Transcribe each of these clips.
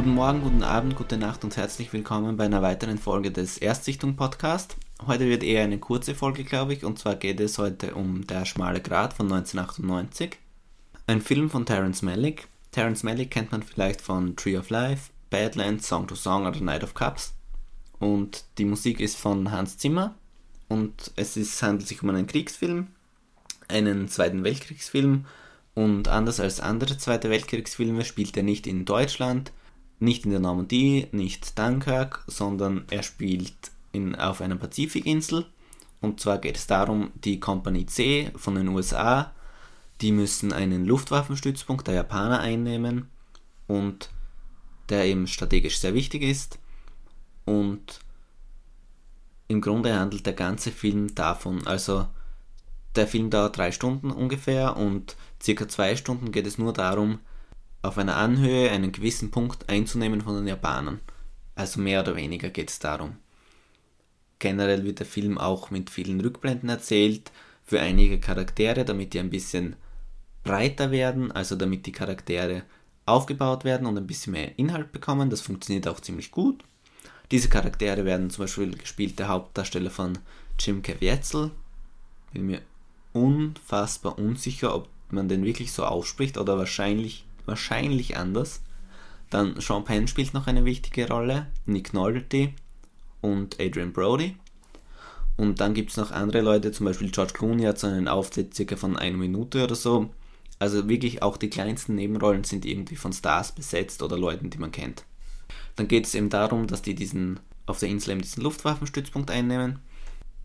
Guten Morgen, guten Abend, gute Nacht und herzlich willkommen bei einer weiteren Folge des Erstsichtung Podcast. Heute wird eher eine kurze Folge, glaube ich, und zwar geht es heute um Der schmale Grat von 1998. Ein Film von Terence Malick. Terence Malick kennt man vielleicht von Tree of Life, Badlands, Song to Song oder Night of Cups. Und die Musik ist von Hans Zimmer und es ist, handelt sich um einen Kriegsfilm, einen Zweiten Weltkriegsfilm und anders als andere Zweite Weltkriegsfilme spielt er nicht in Deutschland, nicht in der Normandie, nicht Dunkirk, sondern er spielt in, auf einer Pazifikinsel. Und zwar geht es darum, die Kompanie C von den USA, die müssen einen Luftwaffenstützpunkt der Japaner einnehmen und der eben strategisch sehr wichtig ist. Und im Grunde handelt der ganze Film davon. Also der Film dauert drei Stunden ungefähr und circa zwei Stunden geht es nur darum, auf einer Anhöhe einen gewissen Punkt einzunehmen von den Japanern. Also mehr oder weniger geht es darum. Generell wird der Film auch mit vielen Rückblenden erzählt für einige Charaktere, damit die ein bisschen breiter werden, also damit die Charaktere aufgebaut werden und ein bisschen mehr Inhalt bekommen. Das funktioniert auch ziemlich gut. Diese Charaktere werden zum Beispiel gespielt der Hauptdarsteller von Jim Caviezel. Bin mir unfassbar unsicher, ob man den wirklich so ausspricht oder wahrscheinlich wahrscheinlich anders. Dann Sean Penn spielt noch eine wichtige Rolle, Nick Nolte und Adrian Brody. Und dann gibt es noch andere Leute, zum Beispiel George Clooney hat so einen Auftritt circa von einer Minute oder so. Also wirklich auch die kleinsten Nebenrollen sind irgendwie von Stars besetzt oder Leuten, die man kennt. Dann geht es eben darum, dass die diesen auf der Insel eben diesen Luftwaffenstützpunkt einnehmen.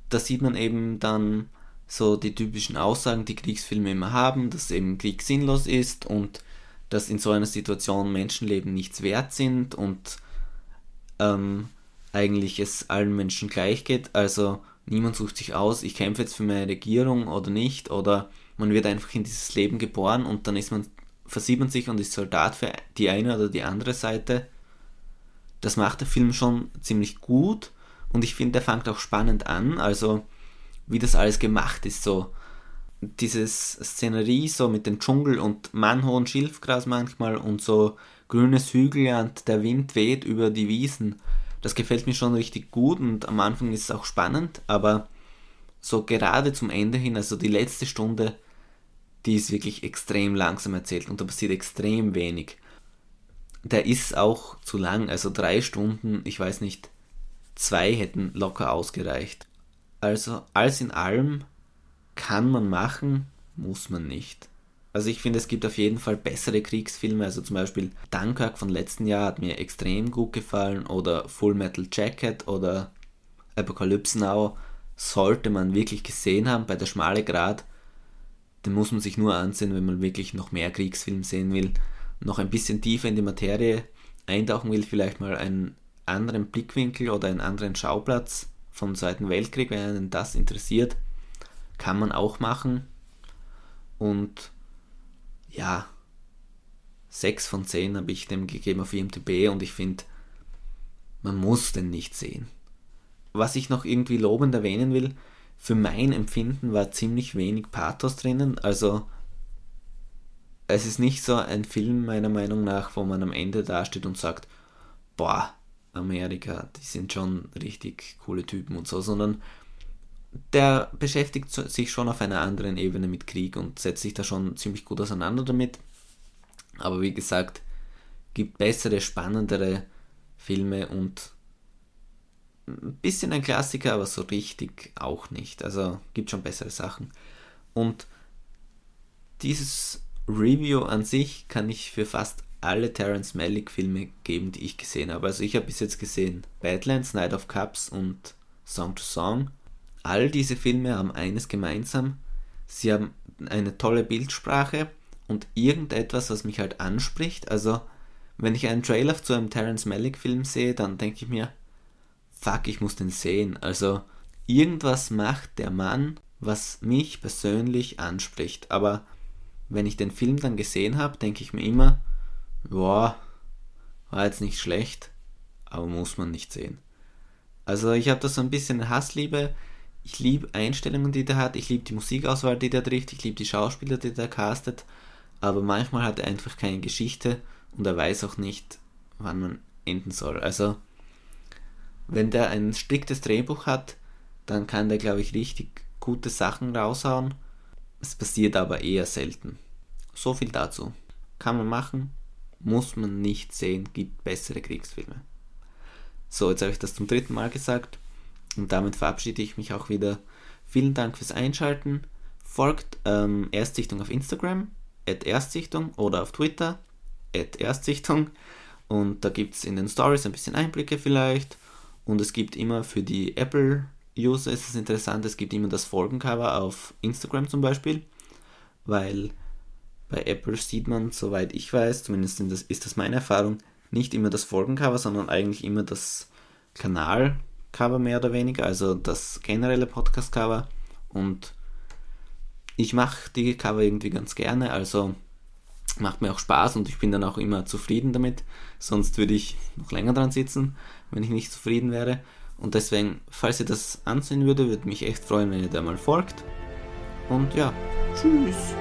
Da sieht man eben dann so die typischen Aussagen, die Kriegsfilme immer haben, dass eben Krieg sinnlos ist und dass in so einer Situation Menschenleben nichts wert sind und ähm, eigentlich es allen Menschen gleich geht. Also niemand sucht sich aus, ich kämpfe jetzt für meine Regierung oder nicht, oder man wird einfach in dieses Leben geboren und dann ist man, versieht man sich und ist Soldat für die eine oder die andere Seite. Das macht der Film schon ziemlich gut und ich finde, der fängt auch spannend an, also wie das alles gemacht ist, so dieses Szenerie so mit dem Dschungel und mannhohen Schilfgras manchmal und so grünes Hügelland, der Wind weht über die Wiesen. Das gefällt mir schon richtig gut und am Anfang ist es auch spannend, aber so gerade zum Ende hin, also die letzte Stunde, die ist wirklich extrem langsam erzählt und da passiert extrem wenig. Der ist auch zu lang, also drei Stunden, ich weiß nicht, zwei hätten locker ausgereicht. Also alles in allem kann man machen, muss man nicht. Also ich finde, es gibt auf jeden Fall bessere Kriegsfilme. Also zum Beispiel Dunkirk von letzten Jahr hat mir extrem gut gefallen oder Full Metal Jacket oder Apocalypse Now sollte man wirklich gesehen haben bei der schmale Grad. Den muss man sich nur ansehen, wenn man wirklich noch mehr Kriegsfilm sehen will, noch ein bisschen tiefer in die Materie eintauchen will, vielleicht mal einen anderen Blickwinkel oder einen anderen Schauplatz vom Zweiten Weltkrieg, wenn einen das interessiert kann man auch machen. Und ja, 6 von 10 habe ich dem gegeben auf IMDb und ich finde, man muss den nicht sehen. Was ich noch irgendwie lobend erwähnen will, für mein Empfinden war ziemlich wenig Pathos drinnen. Also es ist nicht so ein Film meiner Meinung nach, wo man am Ende dasteht und sagt, boah, Amerika, die sind schon richtig coole Typen und so, sondern der beschäftigt sich schon auf einer anderen Ebene mit Krieg und setzt sich da schon ziemlich gut auseinander damit. Aber wie gesagt, gibt bessere, spannendere Filme und ein bisschen ein Klassiker, aber so richtig auch nicht. Also gibt schon bessere Sachen. Und dieses Review an sich kann ich für fast alle Terence Malick Filme geben, die ich gesehen habe. Also ich habe bis jetzt gesehen Badlands, Night of Cups und Song to Song all diese Filme haben eines gemeinsam, sie haben eine tolle Bildsprache und irgendetwas, was mich halt anspricht. Also, wenn ich einen Trailer zu einem Terence Malick Film sehe, dann denke ich mir, fuck, ich muss den sehen. Also, irgendwas macht der Mann, was mich persönlich anspricht. Aber wenn ich den Film dann gesehen habe, denke ich mir immer, boah, war jetzt nicht schlecht, aber muss man nicht sehen. Also ich habe da so ein bisschen Hassliebe ich liebe Einstellungen, die der hat, ich liebe die Musikauswahl, die der trifft, ich liebe die Schauspieler, die der castet, aber manchmal hat er einfach keine Geschichte und er weiß auch nicht, wann man enden soll. Also, wenn der ein striktes Drehbuch hat, dann kann der, glaube ich, richtig gute Sachen raushauen. Es passiert aber eher selten. So viel dazu. Kann man machen, muss man nicht sehen, gibt bessere Kriegsfilme. So, jetzt habe ich das zum dritten Mal gesagt und damit verabschiede ich mich auch wieder. Vielen Dank fürs Einschalten. Folgt ähm, Erstsichtung auf Instagram, Erstsichtung oder auf Twitter, Erstsichtung. Und da gibt es in den Stories ein bisschen Einblicke vielleicht. Und es gibt immer für die Apple-User ist es interessant, es gibt immer das Folgencover auf Instagram zum Beispiel, weil bei Apple sieht man, soweit ich weiß, zumindest ist das meine Erfahrung, nicht immer das Folgencover, sondern eigentlich immer das Kanalcover mehr oder weniger, also das generelle Podcast-Cover. Und ich mache die Cover irgendwie ganz gerne, also macht mir auch Spaß und ich bin dann auch immer zufrieden damit. Sonst würde ich noch länger dran sitzen, wenn ich nicht zufrieden wäre. Und deswegen, falls ihr das ansehen würde, würde mich echt freuen, wenn ihr da mal folgt. Und ja, tschüss.